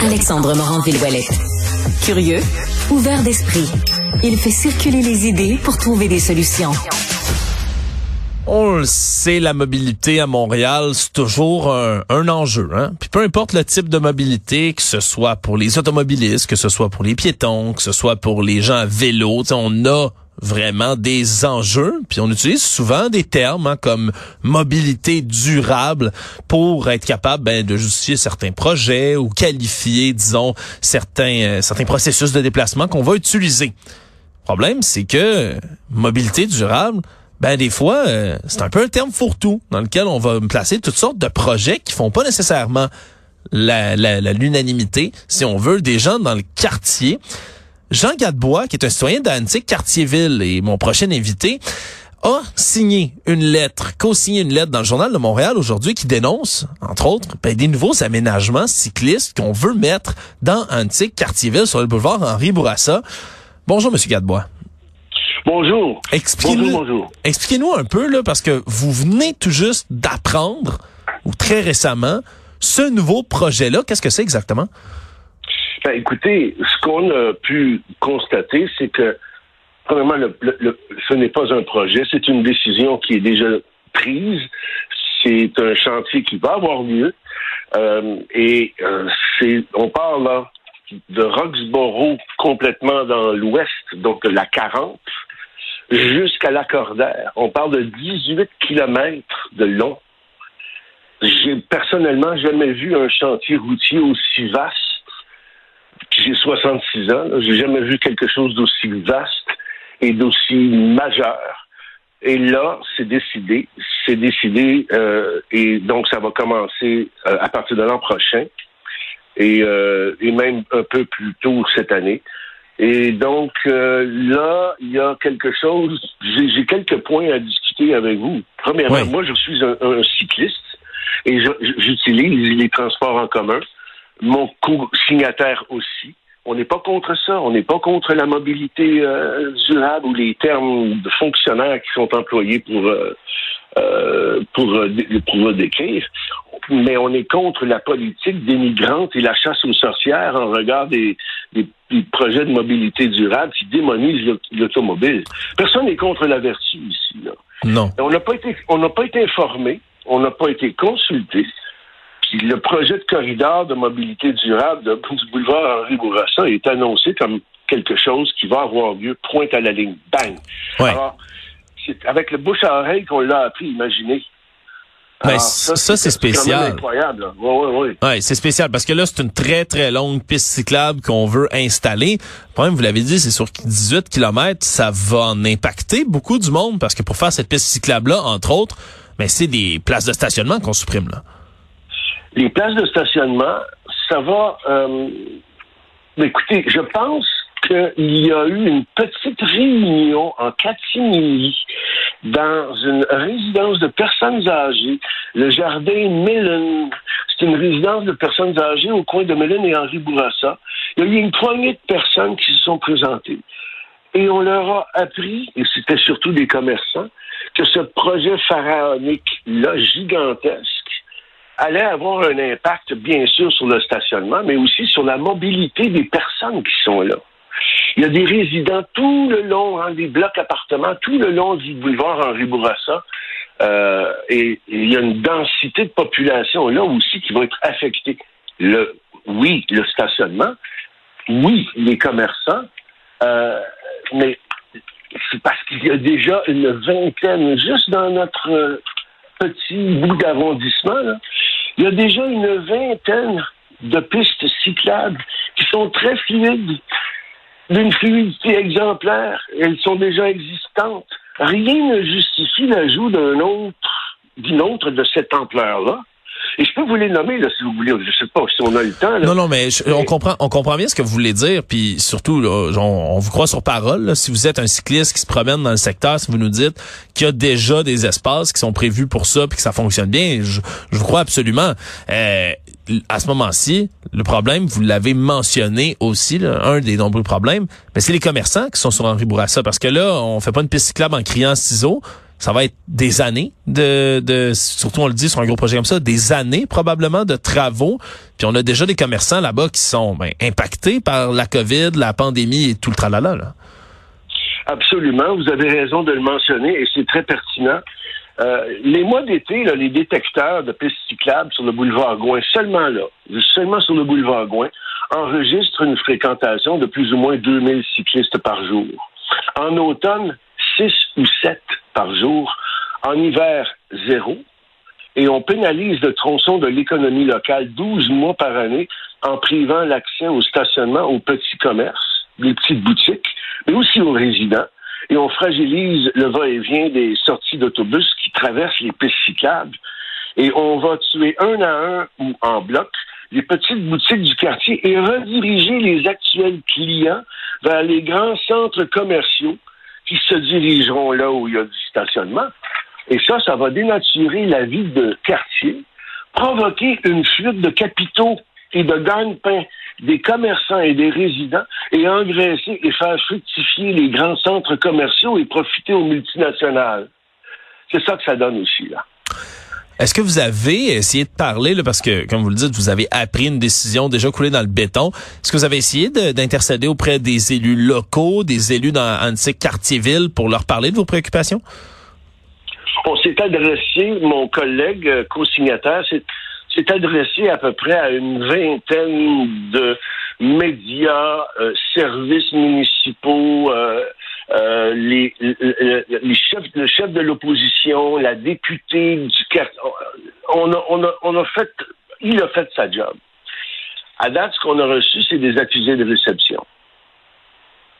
Alexandre Morin-Villouellette. Curieux, ouvert d'esprit, il fait circuler les idées pour trouver des solutions. On le sait, la mobilité à Montréal, c'est toujours un, enjeu. Hein? Puis peu importe le type de mobilité, que ce soit pour les automobilistes, que ce soit pour les piétons, que ce soit pour les gens à vélo, on a vraiment des enjeux, puis on utilise souvent des termes hein, comme mobilité durable pour être capable ben, de justifier certains projets ou qualifier, disons, certains euh, certains processus de déplacement qu'on va utiliser. Le problème, c'est que mobilité durable, ben des fois, euh, c'est un peu un terme fourre-tout dans lequel on va placer toutes sortes de projets qui font pas nécessairement l'unanimité, la, si on veut, des gens dans le quartier. Jean Gadebois, qui est un citoyen d'Antique Quartier-Ville et mon prochain invité, a signé une lettre, co-signé une lettre dans le journal de Montréal aujourd'hui qui dénonce, entre autres, ben, des nouveaux aménagements cyclistes qu'on veut mettre dans Antique Quartier-Ville sur le boulevard Henri Bourassa. Bonjour, Monsieur Gadebois. Bonjour. Expliquez-nous, bonjour, Expliquez-nous un peu, là, parce que vous venez tout juste d'apprendre, ou très récemment, ce nouveau projet-là. Qu'est-ce que c'est exactement? Ben, écoutez, ce qu'on a pu constater, c'est que, premièrement, le, ce n'est pas un projet, c'est une décision qui est déjà prise. C'est un chantier qui va avoir lieu. Euh, et euh, c'est, on parle là de Roxborough complètement dans l'ouest, donc la 40, jusqu'à Lacordaire. On parle de 18 kilomètres de long. J'ai personnellement jamais vu un chantier routier aussi vaste j'ai 66 ans, j'ai jamais vu quelque chose d'aussi vaste et d'aussi majeur. Et là, c'est décidé, c'est décidé, euh, et donc ça va commencer euh, à partir de l'an prochain, et, euh, et même un peu plus tôt cette année. Et donc là, il y a quelque chose. J'ai quelques points à discuter avec vous. Premièrement, moi, je suis un, un cycliste et j'utilise les transports en commun mon co-signataire aussi. On n'est pas contre ça. On n'est pas contre la mobilité euh, durable ou les termes de fonctionnaires qui sont employés pour euh, euh, pour, pour décrire. Mais on est contre la politique dénigrante et la chasse aux sorcières en regard des, des, projets de mobilité durable qui démonisent l'automobile. Personne n'est contre la vertu ici. Là. Non. On n'a pas été on n'a pas été informé, on n'a pas été consulté le projet de corridor de mobilité durable de, du boulevard Henri Bourassa est annoncé comme quelque chose qui va avoir lieu, pointe à la ligne, bang. Alors, c'est avec le bouche à oreille qu'on l'a appris, imaginez. Ben, ça, c'est spécial. incroyable. Oui, oui, oui. Ouais, c'est spécial parce que là, c'est une très, très longue piste cyclable qu'on veut installer. Le problème, vous l'avez dit, c'est sur 18 km, ça va en impacter beaucoup du monde parce que pour faire cette piste cyclable-là, entre autres, ben, c'est des places de stationnement qu'on supprime, là. Les places de stationnement, ça va. Euh, écoutez, je pense qu'il y a eu une petite réunion en catimini dans une résidence de personnes âgées, le jardin Mellon. C'est une résidence de personnes âgées au coin de Mellon et Henri Bourassa. Il y a eu une poignée de personnes qui se sont présentées. Et on leur a appris, et c'était surtout des commerçants, que ce projet pharaonique-là, gigantesque, allait avoir un impact, bien sûr, sur le stationnement, mais aussi sur la mobilité des personnes qui sont là. Il y a des résidents tout le long, hein, des blocs appartements, tout le long du boulevard Henri Bourassa. Euh, et, il y a une densité de population là aussi qui va être affectée. Le, oui, le stationnement, oui, les commerçants, euh, mais c'est parce qu'il y a déjà une vingtaine, juste dans notre petit bout d'arrondissement, il y a déjà une vingtaine de pistes cyclables qui sont très fluides, d'une fluidité exemplaire. Elles sont déjà existantes. Rien ne justifie l'ajout d'un autre, d'une autre de cette ampleur-là. Et je peux vous les nommer, là, si vous voulez. Je sais pas si on a le temps. Non, non, mais on comprend, on comprend bien ce que vous voulez dire. Puis surtout, là, on, vous croit sur parole. Si vous êtes un cycliste qui se promène dans le secteur, si vous nous dites qu'il y a déjà des espaces qui sont prévus pour ça, puis que ça fonctionne bien, je, vous crois absolument. Euh, à ce moment-ci, le problème, vous l'avez mentionné aussi, un des nombreux problèmes, mais c'est les commerçants qui sont sur Henri Bourassa. Parce que là, on fait pas une piste cyclable en criant ciseaux ça va être des années de, de, surtout on le dit sur un gros projet comme ça, des années probablement de travaux. Puis on a déjà des commerçants là-bas qui sont ben, impactés par la COVID, la pandémie et tout le tralala. Là. Absolument, vous avez raison de le mentionner et c'est très pertinent. Euh, les mois d'été, les détecteurs de pistes cyclables sur le boulevard Gouin, seulement là, seulement sur le boulevard Gouin, enregistrent une fréquentation de plus ou moins 2000 cyclistes par jour. En automne, 6 ou 7 par jour. En hiver, zéro. Et on pénalise le tronçon de l'économie locale 12 mois par année en privant l'accès au stationnement aux petits commerces, les petites boutiques, mais aussi aux résidents. Et on fragilise le va-et-vient des sorties d'autobus qui traversent les pistes. Et on va tuer un à un ou en bloc les petites boutiques du quartier et rediriger les actuels clients vers les grands centres commerciaux qui se dirigeront là où il y a du stationnement. Et ça, ça va dénaturer la vie de quartier, provoquer une fuite de capitaux et de gagne-pain des commerçants et des résidents et engraisser et faire fructifier les grands centres commerciaux et profiter aux multinationales. C'est ça que ça donne aussi, là. Est-ce que vous avez essayé de parler, là, parce que, comme vous le dites, vous avez appris une décision déjà coulée dans le béton. Est-ce que vous avez essayé d'intercéder auprès des élus locaux, des élus dans un de quartiers-villes pour leur parler de vos préoccupations? On s'est adressé, mon collègue euh, co-signataire s'est adressé à peu près à une vingtaine de médias, euh, services municipaux, euh, les, les, chefs, le chef de l'opposition, la députée du on a, on, a, on fait, il a fait sa job. À date, ce qu'on a reçu, c'est des accusés de réception.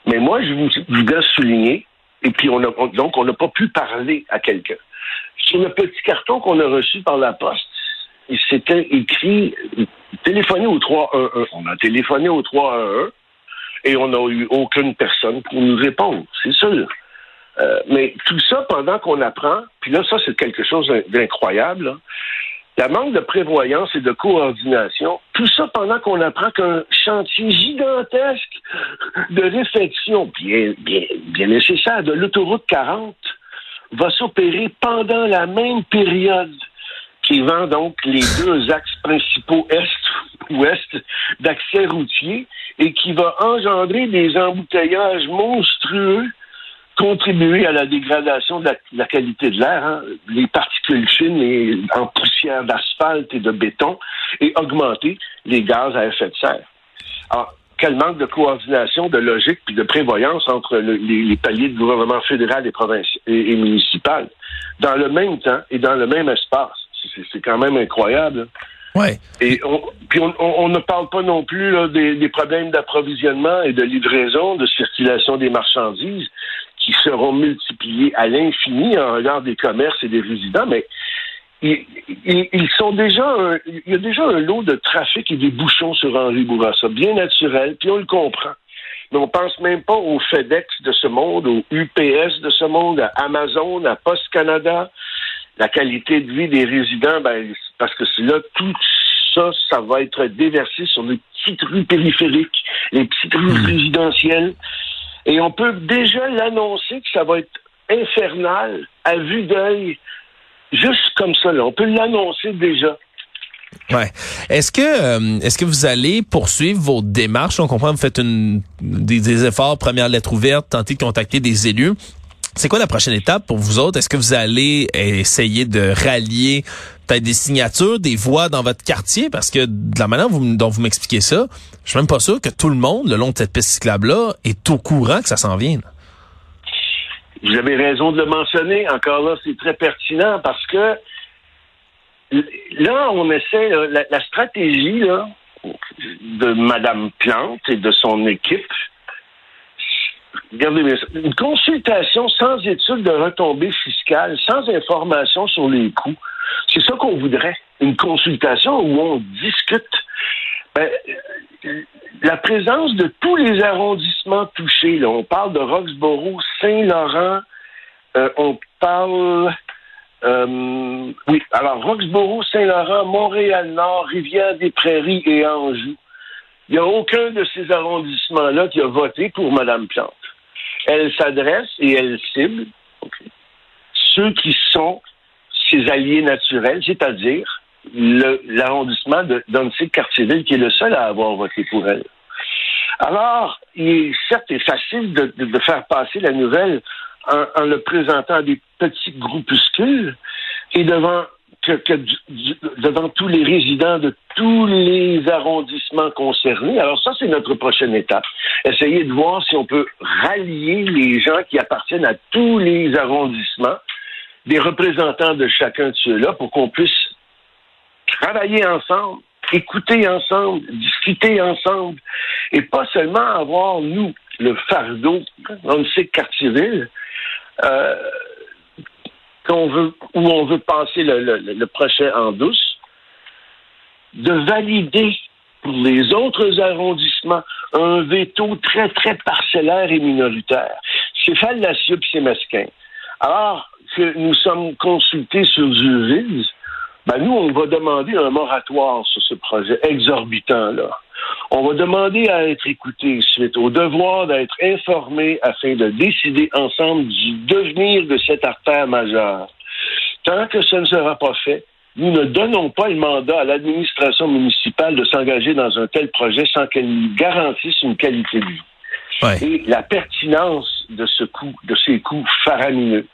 Mais moi, je vous, voudrais souligner, et puis on a, donc on n'a pas pu parler à quelqu'un. Sur le petit carton qu'on a reçu par la poste, il s'était écrit téléphoner au 311. On a téléphoné au 311 et on n'a eu aucune personne pour nous répondre, c'est sûr. Euh, mais tout ça pendant qu'on apprend, puis là, ça, c'est quelque chose d'incroyable. La manque de prévoyance et de coordination, tout ça pendant qu'on apprend qu'un chantier gigantesque de réflexion, bien, bien, bien nécessaire, de l'autoroute 40, va s'opérer pendant la même période donc les deux axes principaux est-ouest d'accès routier et qui va engendrer des embouteillages monstrueux, contribuer à la dégradation de la, qualité de l'air, hein, les particules fines et en poussière d'asphalte et de béton, et augmenter les gaz à effet de serre. Alors, quel manque de coordination, de logique puis de prévoyance entre les, paliers de gouvernement fédéral et provincial et municipal, dans le même temps et dans le même espace c'est quand même incroyable. Ouais. Et on, puis on, ne parle pas non plus des, problèmes d'approvisionnement et de livraison, de circulation des marchandises qui seront multipliés à l'infini en regard des commerces et des résidents, mais ils, sont déjà il y a déjà un lot de trafic et des bouchons sur Henri Bourassa, bien naturel, puis on le comprend. Mais on pense même pas au FedEx de ce monde, au UPS de ce monde, à Amazon, à Post Canada, la qualité de vie des résidents, ben, parce que c'est là, tout ça, ça va être déversé sur les petites rues périphériques, les petites rues hmm. résidentielles. Et on peut déjà l'annoncer que ça va être infernal à vue d'œil, juste comme ça. Là. On peut l'annoncer déjà. Ouais. Est-ce que euh, est-ce que vous allez poursuivre vos démarches? On comprend que vous faites une, des, des efforts, première lettre ouverte, tenter de contacter des élus. C'est quoi la prochaine étape pour vous autres? Est-ce que vous allez essayer de rallier peut-être des signatures, des voix dans votre quartier? Parce que de la manière dont vous m'expliquez ça, je suis même pas sûr que tout le monde, le long de cette piste cyclable-là, est au courant que ça s'en vient. Vous avez raison de le mentionner. Encore là, c'est très pertinent parce que là, on essaie, la, la stratégie de Mme Plante et de son équipe, regardez bien une consultation sans étude de retombées fiscales, sans information sur les coûts, c'est ça qu'on voudrait. Une consultation où on discute. Ben, la présence de tous les arrondissements touchés, on parle de Roxborough, Saint-Laurent, euh, on parle euh, oui, alors Roxborough, Saint-Laurent, Montréal-Nord, Rivière-des-Prairies et Anjou. Il n'y a aucun de ces arrondissements-là qui a voté pour Mme Plante elle s'adresse et elle cible ceux qui sont ses alliés naturels, c'est-à-dire l'arrondissement de Danzig-Cartierville, qui est le seul à avoir voté pour elle. Alors, il est certes facile de, de, faire passer la nouvelle en, en, le présentant à des petits groupuscules et devant que, que devant tous les résidents de tous les arrondissements concernés. Alors ça, c'est notre prochaine étape. Essayer de voir si on peut rallier les gens qui appartiennent à tous les arrondissements, des représentants de chacun de ceux-là, pour qu'on puisse travailler ensemble, écouter ensemble, discuter ensemble, et pas seulement avoir, nous, le fardeau, on sait Cartierville, euh, qu'on veut, où on veut passer le, le, le en douce, de valider pour les autres arrondissements un veto très, très parcellaire et minoritaire. C'est fallacieux et c'est mesquin. Alors que nous sommes consultés sur du vide, ben nous, on va demander un moratoire sur ce projet exorbitant-là. On va demander à être écouté suite au devoir d'être informé afin de décider ensemble du devenir de cette artère majeure. Tant que ce ne sera pas fait, nous ne donnons pas le mandat à l'administration municipale de s'engager dans un tel projet sans qu'elle nous garantisse une qualité de vie. Ouais. Et la pertinence de ce coup, de ces coups faramineux.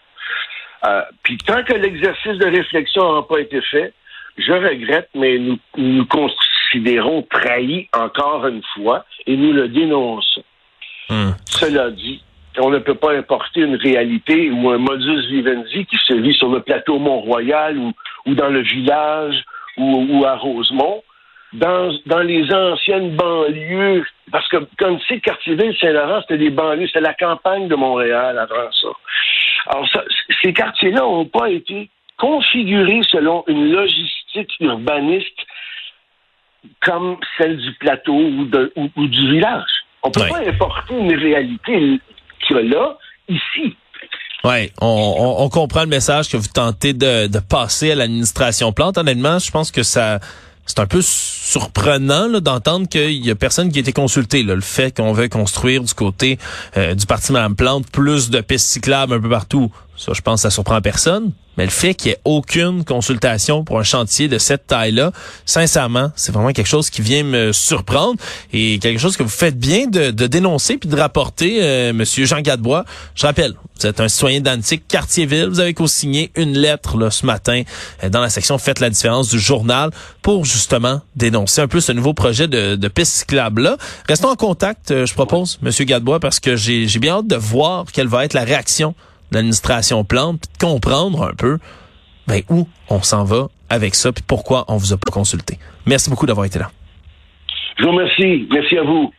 Euh, puis tant que l'exercice de réflexion n'a pas été fait, je regrette, mais nous nous considérons trahis encore une fois et nous le dénonçons. Hum. Cela dit, on ne peut pas importer une réalité ou un modus vivendi qui se vit sur le plateau Mont-Royal ou, ou dans le village ou, ou à Rosemont, dans, dans les anciennes banlieues, parce que comme tu sais, Quartierville, Saint-Laurent, c'était des banlieues, c'était la campagne de Montréal avant ça. Alors, ça, ces quartiers-là n'ont pas été configurés selon une logistique urbaniste comme celle du plateau ou, de, ou, ou du village. On ne peut pas importer une réalité qu'il y a là, ici. Oui, on, on, on, comprend le message que vous tentez de, de passer à l'administration plante. Honnêtement, je pense que ça c'est un peu surprenant d'entendre qu'il y a personne qui a été consulté. Là. Le fait qu'on veut construire du côté euh, du parti Mme Plante plus de pistes cyclables un peu partout, ça, je pense, que ça surprend personne. Mais le fait qu'il n'y ait aucune consultation pour un chantier de cette taille-là, sincèrement, c'est vraiment quelque chose qui vient me surprendre et quelque chose que vous faites bien de, dénoncer puis de rapporter, euh, Monsieur Jean Gadebois. Je rappelle, vous êtes un citoyen d'Antique, Quartier-Ville. Vous avez co-signé une lettre ce matin euh, dans la section Faites la différence du journal pour justement dénoncer un peu ce nouveau projet de, de piste cyclable-là. Restons en contact, euh, je propose, Monsieur Gadebois, parce que j'ai bien hâte de voir quelle va être la réaction l'administration plante, puis de comprendre un peu ben, où on s'en va avec ça, puis pourquoi on vous a pas consulté. Merci beaucoup d'avoir été là. Je vous remercie. Merci à vous.